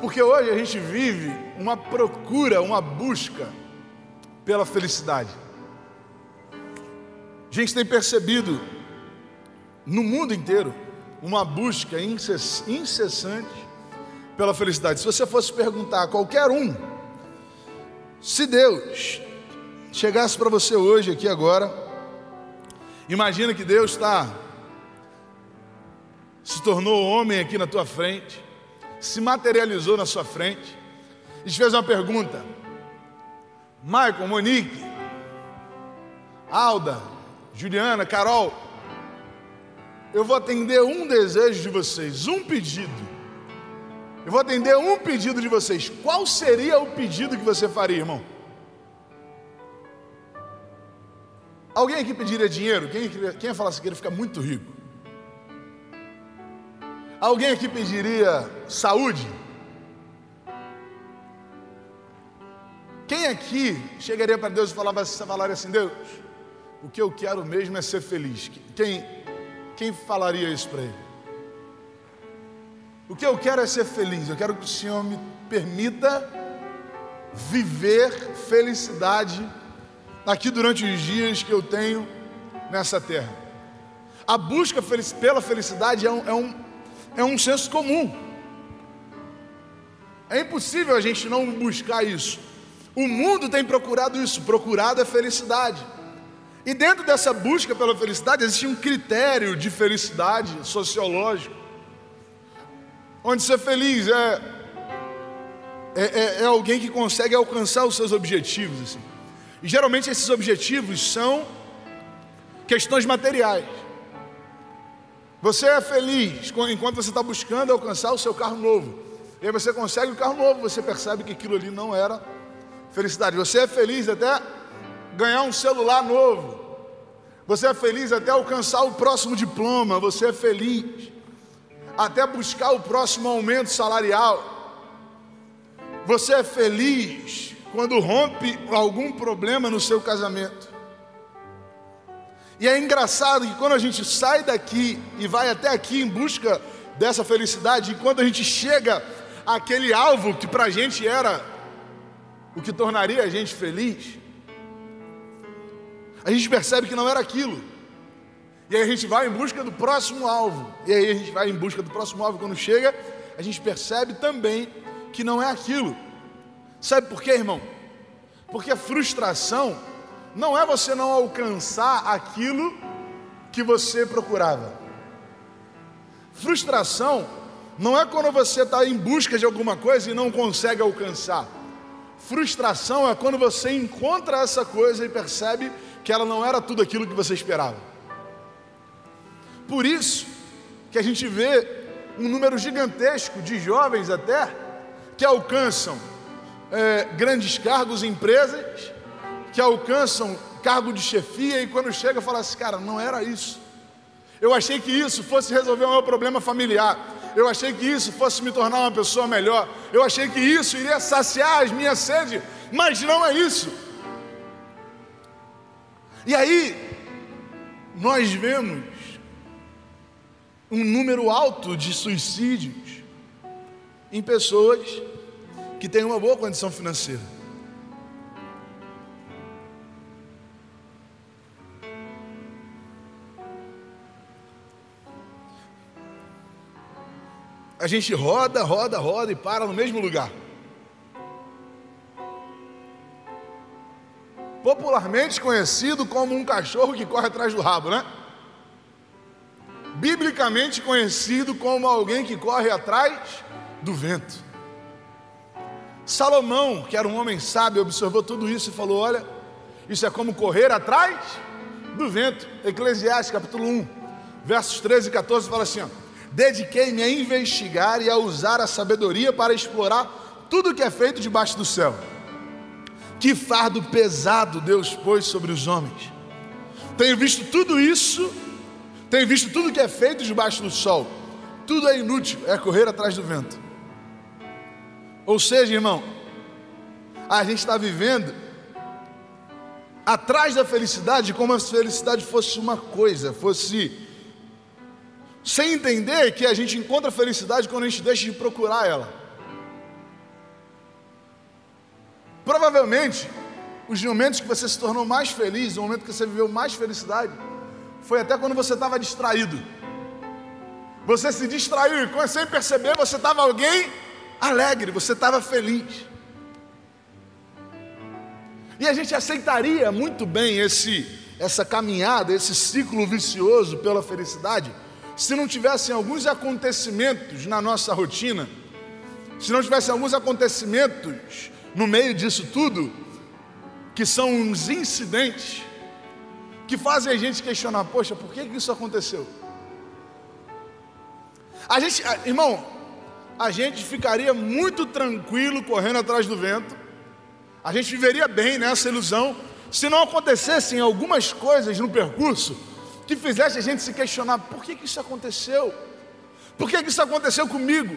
Porque hoje a gente vive uma procura, uma busca pela felicidade. A gente tem percebido no mundo inteiro uma busca incessante pela felicidade. Se você fosse perguntar a qualquer um, se Deus chegasse para você hoje, aqui agora, imagina que Deus está, se tornou homem aqui na tua frente, se materializou na sua frente, e te fez uma pergunta: Michael, Monique, Alda, Juliana, Carol, eu vou atender um desejo de vocês, um pedido. Eu vou atender um pedido de vocês. Qual seria o pedido que você faria, irmão? Alguém aqui pediria dinheiro? Quem, quem ia falar assim, queria ficar muito rico? Alguém aqui pediria saúde? Quem aqui chegaria para Deus e falava, falaria assim: Deus, o que eu quero mesmo é ser feliz? Quem, quem falaria isso para ele? O que eu quero é ser feliz. Eu quero que o Senhor me permita viver felicidade aqui durante os dias que eu tenho nessa terra. A busca pela felicidade é um, é um, é um senso comum. É impossível a gente não buscar isso. O mundo tem procurado isso, procurado a felicidade. E dentro dessa busca pela felicidade existe um critério de felicidade sociológico, onde ser feliz é, é, é, é alguém que consegue alcançar os seus objetivos. Assim. E geralmente esses objetivos são questões materiais. Você é feliz enquanto você está buscando alcançar o seu carro novo. E aí você consegue o carro novo, você percebe que aquilo ali não era felicidade. Você é feliz até ganhar um celular novo. Você é feliz até alcançar o próximo diploma, você é feliz até buscar o próximo aumento salarial. Você é feliz quando rompe algum problema no seu casamento. E é engraçado que quando a gente sai daqui e vai até aqui em busca dessa felicidade, e quando a gente chega àquele alvo que para a gente era o que tornaria a gente feliz, a gente percebe que não era aquilo. E aí a gente vai em busca do próximo alvo. E aí a gente vai em busca do próximo alvo. Quando chega, a gente percebe também que não é aquilo. Sabe por quê, irmão? Porque a frustração não é você não alcançar aquilo que você procurava. Frustração não é quando você está em busca de alguma coisa e não consegue alcançar. Frustração é quando você encontra essa coisa e percebe que ela não era tudo aquilo que você esperava. Por isso que a gente vê um número gigantesco de jovens até que alcançam é, grandes cargos em empresas, que alcançam cargo de chefia e quando chega fala assim, cara, não era isso. Eu achei que isso fosse resolver o meu problema familiar. Eu achei que isso fosse me tornar uma pessoa melhor. Eu achei que isso iria saciar as minhas sedes, mas não é isso. E aí, nós vemos um número alto de suicídios em pessoas que têm uma boa condição financeira. Gente roda, roda, roda e para no mesmo lugar. popularmente conhecido como um cachorro que corre atrás do rabo, né? Biblicamente conhecido como alguém que corre atrás do vento. Salomão, que era um homem sábio, observou tudo isso e falou: Olha, isso é como correr atrás do vento. Eclesiastes capítulo 1, versos 13 e 14 fala assim: Dediquei-me a investigar e a usar a sabedoria para explorar tudo o que é feito debaixo do céu que fardo pesado Deus pôs sobre os homens. Tenho visto tudo isso, tenho visto tudo que é feito debaixo do sol. Tudo é inútil, é correr atrás do vento. Ou seja, irmão, a gente está vivendo atrás da felicidade como se a felicidade fosse uma coisa, fosse sem entender que a gente encontra felicidade quando a gente deixa de procurar ela. Provavelmente, os momentos que você se tornou mais feliz, o momento que você viveu mais felicidade, foi até quando você estava distraído. Você se distraiu e sem perceber você estava alguém alegre, você estava feliz. E a gente aceitaria muito bem esse essa caminhada, esse ciclo vicioso pela felicidade, se não tivessem alguns acontecimentos na nossa rotina, se não tivessem alguns acontecimentos no meio disso tudo, que são uns incidentes que fazem a gente questionar: poxa, por que isso aconteceu? A gente, irmão, a gente ficaria muito tranquilo correndo atrás do vento, a gente viveria bem nessa ilusão, se não acontecessem algumas coisas no percurso que fizessem a gente se questionar: por que, que isso aconteceu? Por que, que isso aconteceu comigo?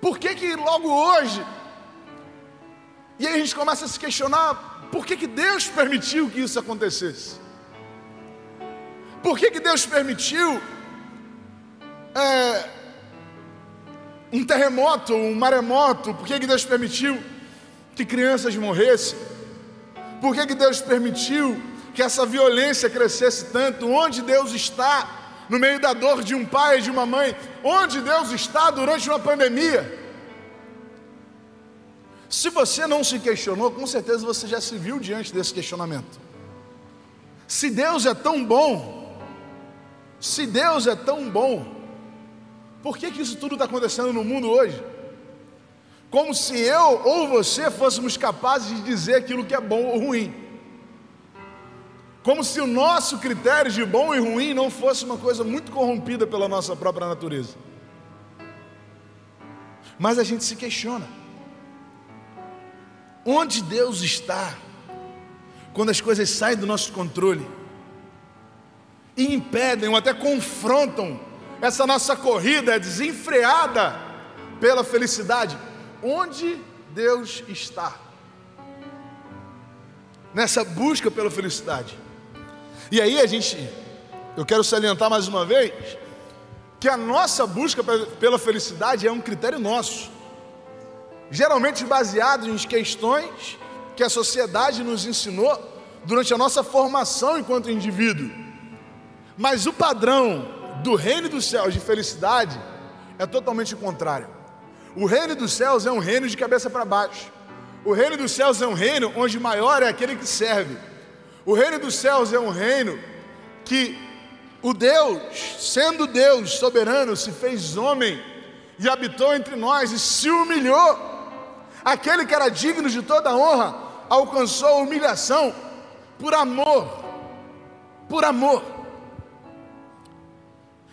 Por que, que logo hoje? E aí a gente começa a se questionar: por que, que Deus permitiu que isso acontecesse? Por que, que Deus permitiu é, um terremoto, um maremoto? Por que, que Deus permitiu que crianças morressem? Por que, que Deus permitiu que essa violência crescesse tanto? Onde Deus está no meio da dor de um pai e de uma mãe? Onde Deus está durante uma pandemia? Se você não se questionou, com certeza você já se viu diante desse questionamento. Se Deus é tão bom, se Deus é tão bom, por que, que isso tudo está acontecendo no mundo hoje? como se eu ou você fôssemos capazes de dizer aquilo que é bom ou ruim. Como se o nosso critério de bom e ruim não fosse uma coisa muito corrompida pela nossa própria natureza. Mas a gente se questiona: onde Deus está quando as coisas saem do nosso controle e impedem ou até confrontam essa nossa corrida desenfreada pela felicidade? onde Deus está. Nessa busca pela felicidade. E aí a gente, eu quero salientar mais uma vez, que a nossa busca pela felicidade é um critério nosso, geralmente baseado em questões que a sociedade nos ensinou durante a nossa formação enquanto indivíduo. Mas o padrão do reino dos céus de felicidade é totalmente o contrário. O reino dos céus é um reino de cabeça para baixo. O reino dos céus é um reino onde maior é aquele que serve. O reino dos céus é um reino que o Deus, sendo Deus soberano, se fez homem e habitou entre nós e se humilhou. Aquele que era digno de toda honra alcançou humilhação por amor. Por amor.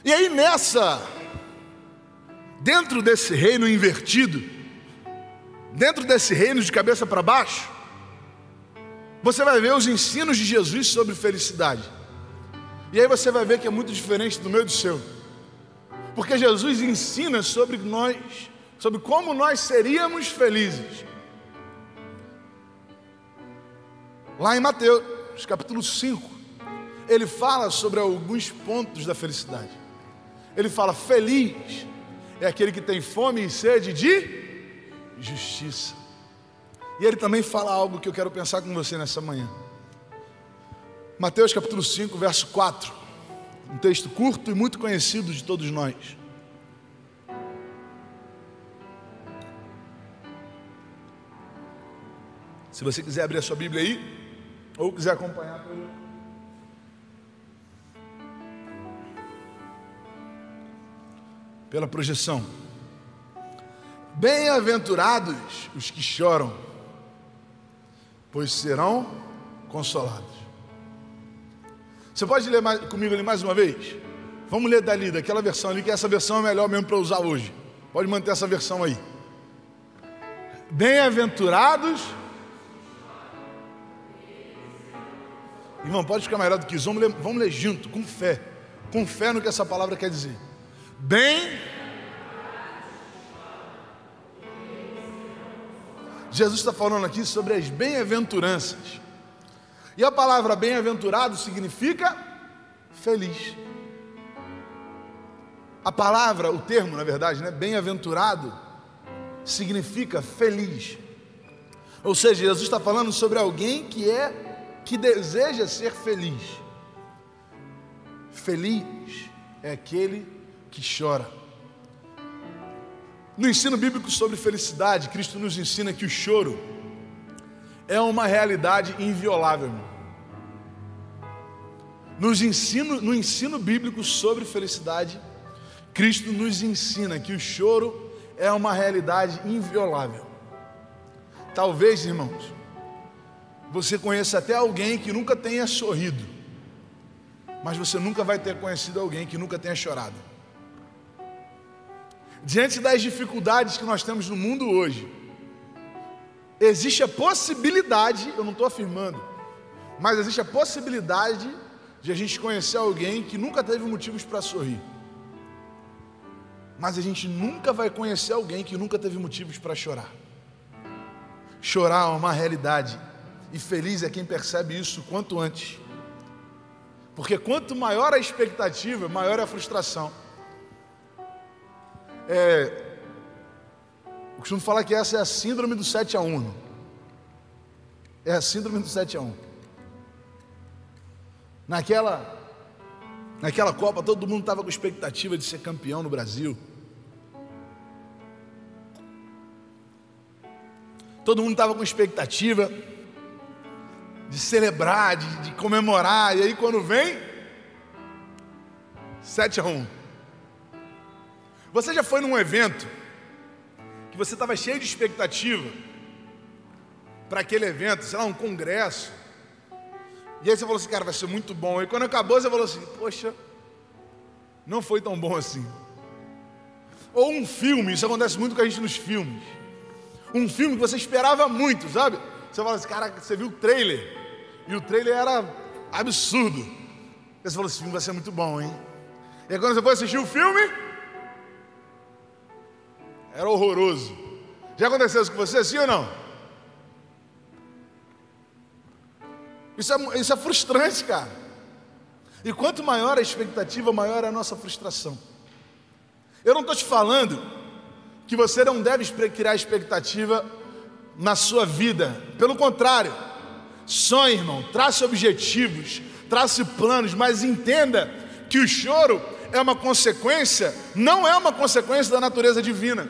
E aí nessa dentro desse reino invertido, dentro desse reino de cabeça para baixo, você vai ver os ensinos de Jesus sobre felicidade. E aí você vai ver que é muito diferente do meu e do seu. Porque Jesus ensina sobre nós, sobre como nós seríamos felizes. Lá em Mateus, capítulo 5, ele fala sobre alguns pontos da felicidade. Ele fala: Feliz é aquele que tem fome e sede de justiça. E ele também fala algo que eu quero pensar com você nessa manhã. Mateus capítulo 5, verso 4. Um texto curto e muito conhecido de todos nós. Se você quiser abrir a sua Bíblia aí, ou quiser acompanhar pelo pela projeção. Bem-aventurados os que choram, pois serão consolados. Você pode ler mais, comigo ali mais uma vez? Vamos ler dali, daquela versão ali, que essa versão é melhor mesmo para usar hoje. Pode manter essa versão aí. Bem-aventurados. Irmão, pode ficar melhor do que isso. Vamos ler, vamos ler junto, com fé. Com fé no que essa palavra quer dizer bem. Jesus está falando aqui sobre as bem-aventuranças. E a palavra bem-aventurado significa feliz. A palavra, o termo, na verdade, né, bem-aventurado, significa feliz. Ou seja, Jesus está falando sobre alguém que é que deseja ser feliz. Feliz é aquele que chora. No ensino bíblico sobre felicidade, Cristo nos ensina que o choro é uma realidade inviolável. Nos ensino, no ensino bíblico sobre felicidade, Cristo nos ensina que o choro é uma realidade inviolável. Talvez, irmãos, você conheça até alguém que nunca tenha sorrido, mas você nunca vai ter conhecido alguém que nunca tenha chorado. Diante das dificuldades que nós temos no mundo hoje, existe a possibilidade, eu não estou afirmando, mas existe a possibilidade de a gente conhecer alguém que nunca teve motivos para sorrir. Mas a gente nunca vai conhecer alguém que nunca teve motivos para chorar. Chorar é uma realidade e feliz é quem percebe isso quanto antes. Porque quanto maior a expectativa, maior é a frustração. É, eu costumo falar que essa é a síndrome do 7 a 1. É a síndrome do 7 a 1. Naquela, naquela Copa, todo mundo estava com expectativa de ser campeão no Brasil. Todo mundo estava com expectativa de celebrar, de, de comemorar, e aí quando vem, 7 a 1. Você já foi num evento que você estava cheio de expectativa para aquele evento, sei lá, um congresso, e aí você falou assim, cara, vai ser muito bom. E quando acabou, você falou assim, poxa, não foi tão bom assim. Ou um filme, isso acontece muito com a gente nos filmes. Um filme que você esperava muito, sabe? Você fala assim, cara, você viu o trailer? E o trailer era absurdo. Você falou: esse filme vai ser muito bom, hein? E aí, quando você foi assistir o filme, era horroroso. Já aconteceu isso com você, sim ou não? Isso é, isso é frustrante, cara. E quanto maior a expectativa, maior a nossa frustração. Eu não estou te falando que você não deve criar expectativa na sua vida. Pelo contrário, Sonhe, irmão, trace objetivos, trace planos, mas entenda que o choro é uma consequência, não é uma consequência da natureza divina.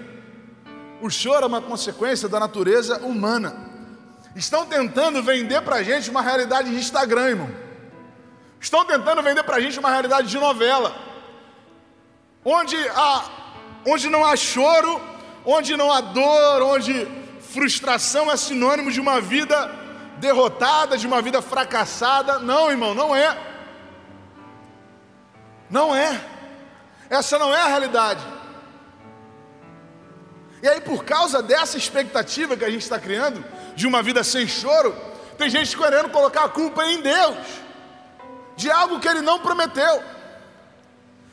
O choro é uma consequência da natureza humana. Estão tentando vender para a gente uma realidade de Instagram, irmão. Estão tentando vender para a gente uma realidade de novela, onde, há, onde não há choro, onde não há dor, onde frustração é sinônimo de uma vida derrotada, de uma vida fracassada. Não, irmão, não é. Não é. Essa não é a realidade. E aí, por causa dessa expectativa que a gente está criando, de uma vida sem choro, tem gente querendo colocar a culpa em Deus, de algo que Ele não prometeu.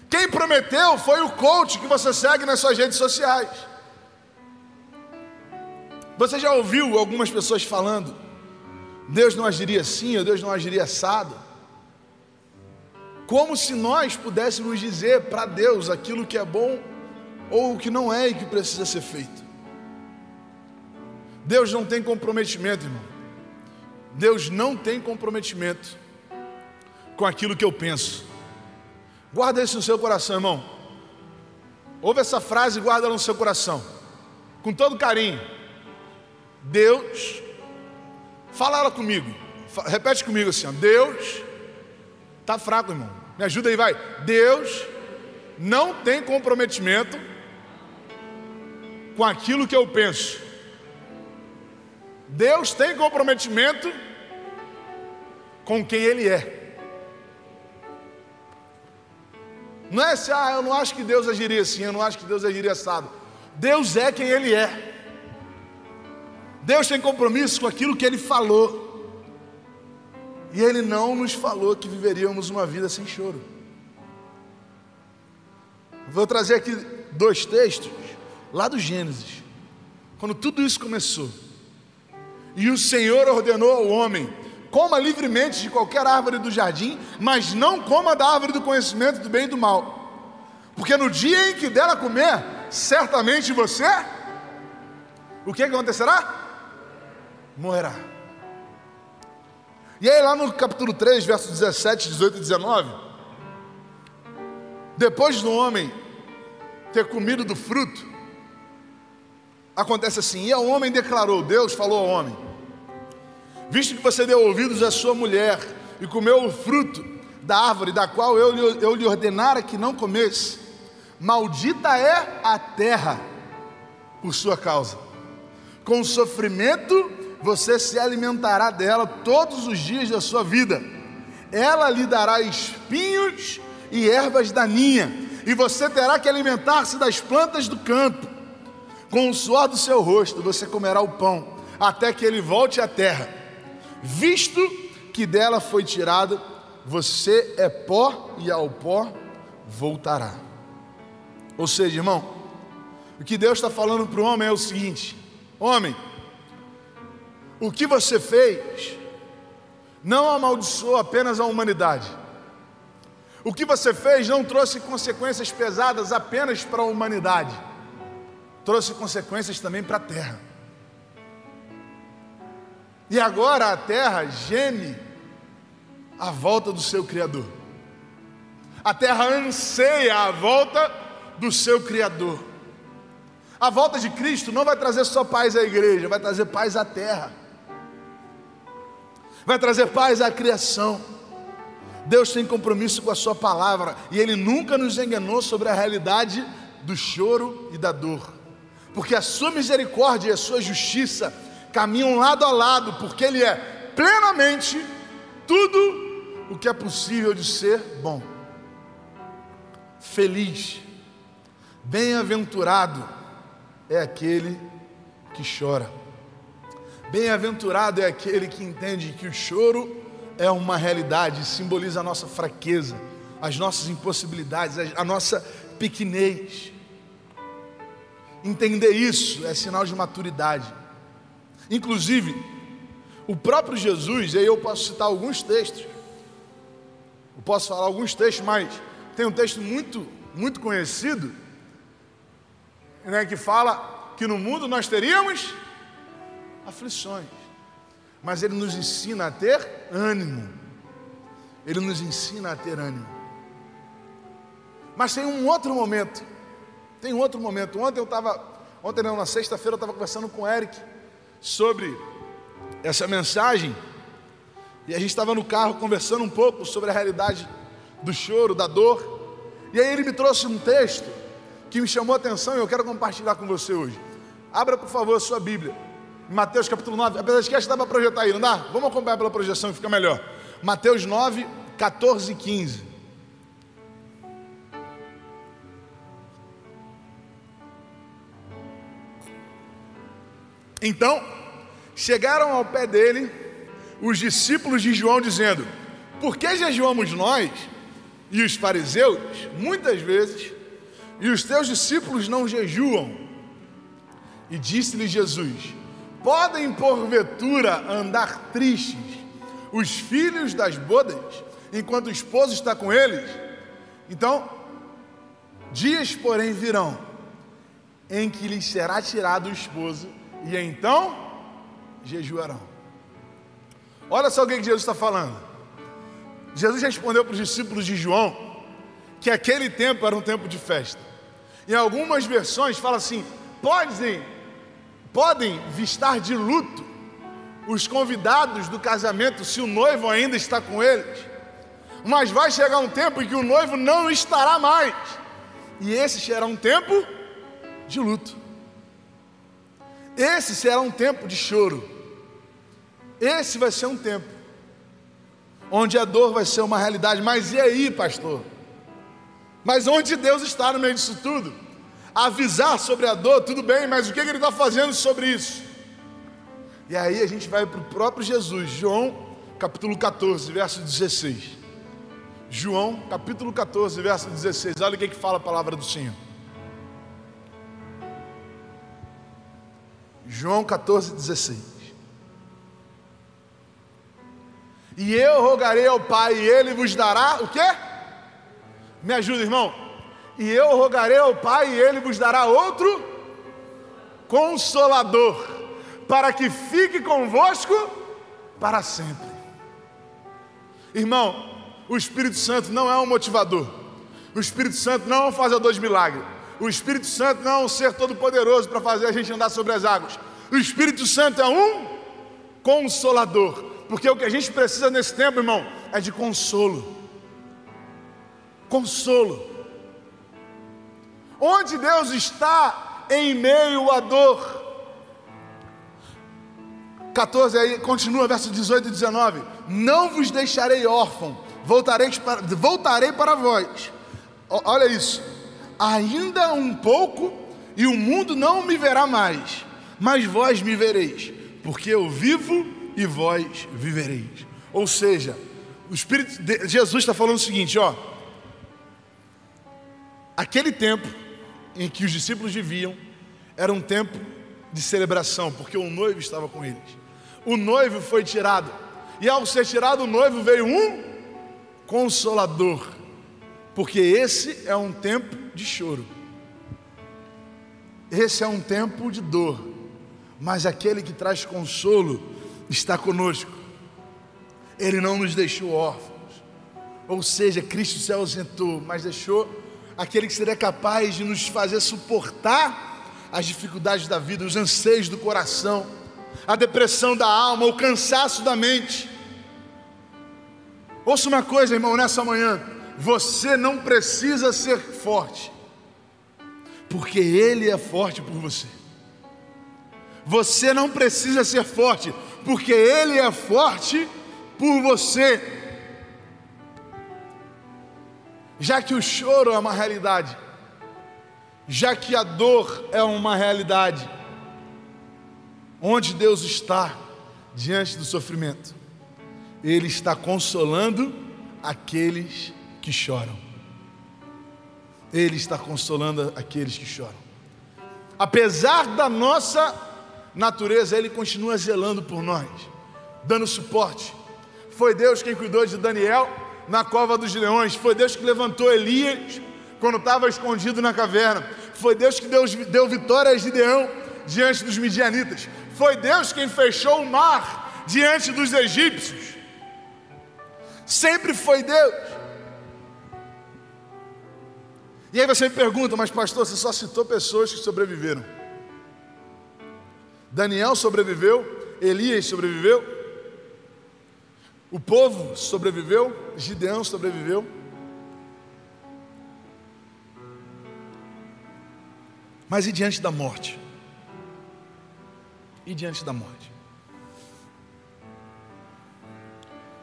Quem prometeu foi o coach que você segue nas suas redes sociais. Você já ouviu algumas pessoas falando Deus não agiria assim, ou Deus não agiria assado. Como se nós pudéssemos dizer para Deus aquilo que é bom ou o que não é e que precisa ser feito. Deus não tem comprometimento, irmão. Deus não tem comprometimento com aquilo que eu penso. Guarda isso no seu coração, irmão. Ouve essa frase e guarda ela no seu coração. Com todo carinho. Deus Fala ela comigo. Repete comigo assim: ó. Deus está fraco, irmão. Me ajuda aí, vai. Deus não tem comprometimento com aquilo que eu penso. Deus tem comprometimento com quem Ele é. Não é assim, ah, eu não acho que Deus agiria assim, eu não acho que Deus agiria assado. Deus é quem Ele é. Deus tem compromisso com aquilo que Ele falou. E Ele não nos falou que viveríamos uma vida sem choro. Vou trazer aqui dois textos, lá do Gênesis, quando tudo isso começou. E o Senhor ordenou ao homem: coma livremente de qualquer árvore do jardim, mas não coma da árvore do conhecimento do bem e do mal. Porque no dia em que dela comer, certamente você, o que acontecerá? morrerá. E aí, lá no capítulo 3, versos 17, 18 e 19, depois do homem ter comido do fruto, acontece assim: e o homem declarou, Deus falou ao homem: Visto que você deu ouvidos à sua mulher e comeu o fruto da árvore da qual eu, eu lhe ordenara que não comesse, maldita é a terra por sua causa. Com sofrimento você se alimentará dela todos os dias da sua vida. Ela lhe dará espinhos e ervas daninhas, e você terá que alimentar-se das plantas do campo. Com o suor do seu rosto você comerá o pão, até que ele volte à terra. Visto que dela foi tirado, você é pó e ao pó voltará. Ou seja, irmão, o que Deus está falando para o homem é o seguinte: homem, o que você fez não amaldiçoou apenas a humanidade. O que você fez não trouxe consequências pesadas apenas para a humanidade, trouxe consequências também para a terra. E agora a terra geme a volta do seu Criador. A terra anseia a volta do seu Criador. A volta de Cristo não vai trazer só paz à igreja, vai trazer paz à terra, vai trazer paz à criação. Deus tem compromisso com a Sua palavra e Ele nunca nos enganou sobre a realidade do choro e da dor, porque a Sua misericórdia e a Sua justiça caminham lado a lado, porque Ele é plenamente tudo o que é possível de ser bom. Feliz, bem-aventurado é aquele que chora. Bem-aventurado é aquele que entende que o choro é uma realidade, simboliza a nossa fraqueza, as nossas impossibilidades, a nossa pequenez. Entender isso é sinal de maturidade. Inclusive, o próprio Jesus, e aí eu posso citar alguns textos, eu posso falar alguns textos, mas tem um texto muito, muito conhecido, né, que fala que no mundo nós teríamos aflições, mas ele nos ensina a ter ânimo. Ele nos ensina a ter ânimo. Mas tem um outro momento. Tem outro momento. Ontem eu estava, ontem não, na sexta-feira eu estava conversando com o Eric sobre essa mensagem. E a gente estava no carro conversando um pouco sobre a realidade do choro, da dor. E aí ele me trouxe um texto que me chamou a atenção e eu quero compartilhar com você hoje. Abra, por favor, a sua Bíblia. Mateus capítulo 9. Apesar de que acho que dá para projetar aí, não dá? Vamos acompanhar pela projeção que fica melhor. Mateus 9, 14 e 15. Então, chegaram ao pé dele os discípulos de João, dizendo: Por que jejuamos nós e os fariseus, muitas vezes, e os teus discípulos não jejuam? E disse-lhe Jesus: Podem porventura andar tristes os filhos das bodas, enquanto o esposo está com eles? Então, dias, porém, virão, em que lhes será tirado o esposo, e então jejuarão. Olha só o que Jesus está falando. Jesus respondeu para os discípulos de João que aquele tempo era um tempo de festa. Em algumas versões fala assim: podem, podem vistar de luto os convidados do casamento se o noivo ainda está com eles. Mas vai chegar um tempo em que o noivo não estará mais. E esse será um tempo de luto. Esse será um tempo de choro. Esse vai ser um tempo onde a dor vai ser uma realidade. Mas e aí, pastor? Mas onde Deus está no meio disso tudo? Avisar sobre a dor, tudo bem, mas o que, Ele está fazendo sobre isso? E aí a gente vai para o próprio Jesus, João capítulo 14, verso 16. João capítulo 14, verso 16. Olha o que, que fala a palavra do Senhor. João 14, 16. E eu rogarei ao Pai, e Ele vos dará o quê? Me ajuda, irmão. E eu rogarei ao Pai, e Ele vos dará outro consolador, para que fique convosco para sempre. Irmão, o Espírito Santo não é um motivador. O Espírito Santo não é um fazedor de milagre. O Espírito Santo não é um ser todo-poderoso para fazer a gente andar sobre as águas. O Espírito Santo é um consolador. Porque o que a gente precisa nesse tempo, irmão, é de consolo. Consolo. Onde Deus está em meio à dor. 14 aí, continua, versos 18 e 19. Não vos deixarei órfão, voltarei para, voltarei para vós. Olha isso. Ainda um pouco e o mundo não me verá mais, mas vós me vereis, porque eu vivo e vós vivereis. Ou seja, o Espírito de, Jesus está falando o seguinte, ó. Aquele tempo em que os discípulos viviam era um tempo de celebração, porque o noivo estava com eles. O noivo foi tirado, e ao ser tirado o noivo veio um consolador, porque esse é um tempo de choro, esse é um tempo de dor, mas aquele que traz consolo está conosco, ele não nos deixou órfãos, ou seja, Cristo se ausentou, mas deixou aquele que seria capaz de nos fazer suportar as dificuldades da vida, os anseios do coração, a depressão da alma, o cansaço da mente. Ouça uma coisa, irmão, nessa manhã: você não precisa ser forte, porque Ele é forte por você. Você não precisa ser forte, porque Ele é forte por você. Já que o choro é uma realidade, já que a dor é uma realidade, onde Deus está diante do sofrimento? Ele está consolando aqueles que choram. Ele está consolando aqueles que choram. Apesar da nossa natureza, Ele continua zelando por nós, dando suporte. Foi Deus quem cuidou de Daniel na cova dos leões. Foi Deus que levantou Elias quando estava escondido na caverna. Foi Deus que deu, vitória a Gideão diante dos midianitas. Foi Deus quem fechou o mar diante dos egípcios. Sempre foi Deus. E aí você me pergunta, mas pastor, você só citou pessoas que sobreviveram. Daniel sobreviveu, Elias sobreviveu, o povo sobreviveu, Gideão sobreviveu. Mas e diante da morte? E diante da morte?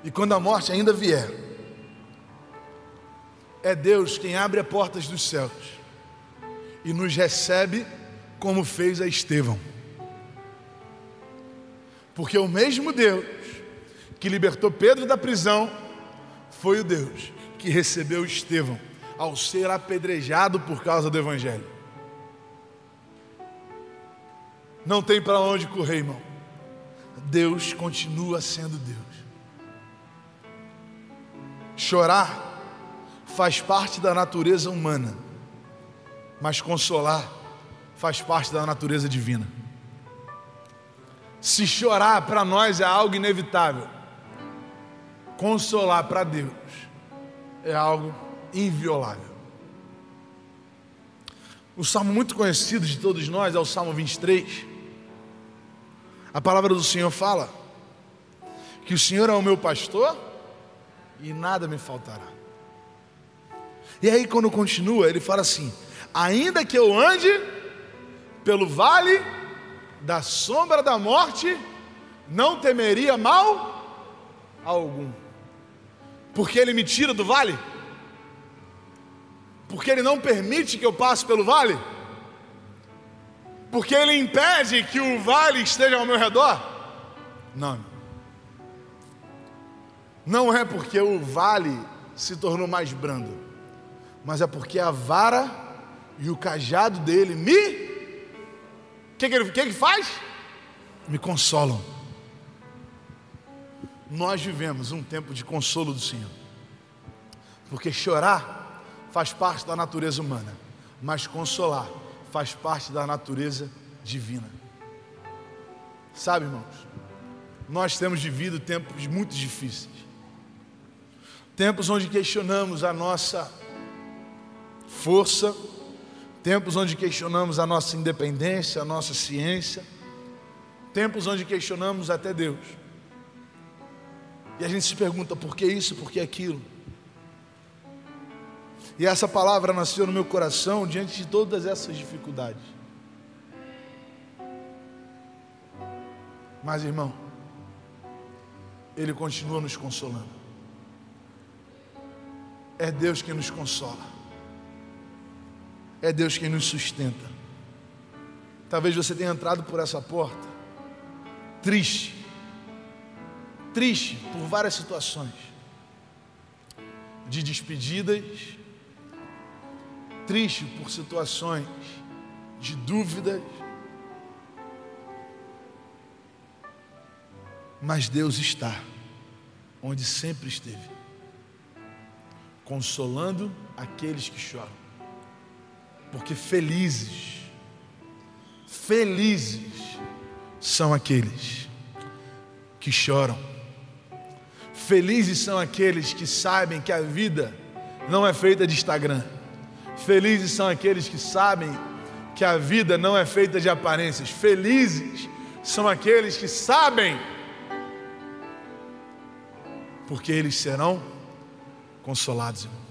E quando a morte ainda vier, é Deus quem abre as portas dos céus e nos recebe como fez a Estevão. Porque o mesmo Deus que libertou Pedro da prisão foi o Deus que recebeu Estevão ao ser apedrejado por causa do Evangelho. Não tem para onde correr, irmão. Deus continua sendo Deus. Chorar faz parte da natureza humana, mas consolar faz parte da natureza divina. Se chorar para nós é algo inevitável, consolar para Deus é algo inviolável. O salmo muito conhecido de todos nós é o Salmo 23. A palavra do Senhor fala que o Senhor é o meu pastor e nada me faltará. E aí, quando continua, ele fala assim: ainda que eu ande pelo vale da sombra da morte, não temeria mal algum porque Ele me tira do vale? Porque Ele não permite que eu passe pelo vale? Porque Ele impede que o vale esteja ao meu redor? Não. Não é porque o vale se tornou mais brando, mas é porque a vara e o cajado dele me. O que, que, ele, que, que faz? Me consolam nós vivemos um tempo de consolo do Senhor. Porque chorar faz parte da natureza humana, mas consolar faz parte da natureza divina. Sabe, irmãos, nós temos vivido tempos muito difíceis. Tempos onde questionamos a nossa força, tempos onde questionamos a nossa independência, a nossa ciência, tempos onde questionamos até Deus. E a gente se pergunta por que isso, por que aquilo. E essa palavra nasceu no meu coração diante de todas essas dificuldades. Mas, irmão, Ele continua nos consolando. É Deus quem nos consola. É Deus quem nos sustenta. Talvez você tenha entrado por essa porta triste, triste por várias situações, de despedidas, triste por situações de dúvidas, mas Deus está onde sempre esteve, consolando aqueles que choram porque felizes, felizes são aqueles que choram. Felizes são aqueles que sabem que a vida não é feita de Instagram. Felizes são aqueles que sabem que a vida não é feita de aparências. Felizes são aqueles que sabem, porque eles serão consolados. Irmão.